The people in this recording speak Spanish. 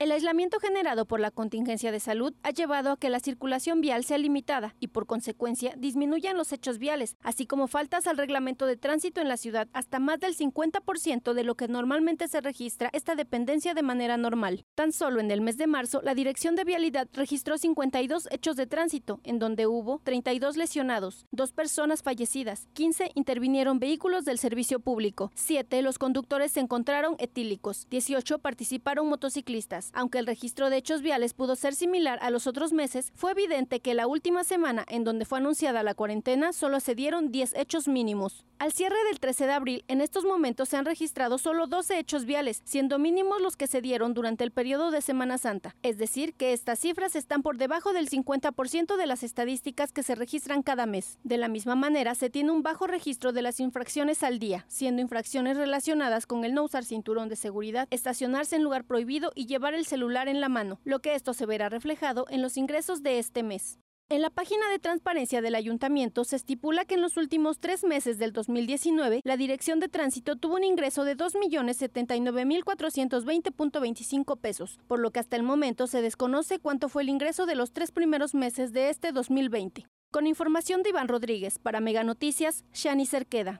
El aislamiento generado por la contingencia de salud ha llevado a que la circulación vial sea limitada y por consecuencia disminuyan los hechos viales, así como faltas al reglamento de tránsito en la ciudad hasta más del 50% de lo que normalmente se registra esta dependencia de manera normal. Tan solo en el mes de marzo, la Dirección de Vialidad registró 52 hechos de tránsito, en donde hubo 32 lesionados, dos personas fallecidas, 15 intervinieron vehículos del servicio público, 7 los conductores se encontraron etílicos, 18 participaron motociclistas, aunque el registro de hechos viales pudo ser similar a los otros meses, fue evidente que la última semana en donde fue anunciada la cuarentena solo se dieron 10 hechos mínimos. Al cierre del 13 de abril, en estos momentos se han registrado solo 12 hechos viales, siendo mínimos los que se dieron durante el periodo de Semana Santa. Es decir, que estas cifras están por debajo del 50% de las estadísticas que se registran cada mes. De la misma manera, se tiene un bajo registro de las infracciones al día, siendo infracciones relacionadas con el no usar cinturón de seguridad, estacionarse en lugar prohibido y el celular en la mano, lo que esto se verá reflejado en los ingresos de este mes. En la página de transparencia del ayuntamiento se estipula que en los últimos tres meses del 2019 la Dirección de Tránsito tuvo un ingreso de 2.079.420.25 pesos, por lo que hasta el momento se desconoce cuánto fue el ingreso de los tres primeros meses de este 2020. Con información de Iván Rodríguez, para Mega Noticias, Shani Cerqueda.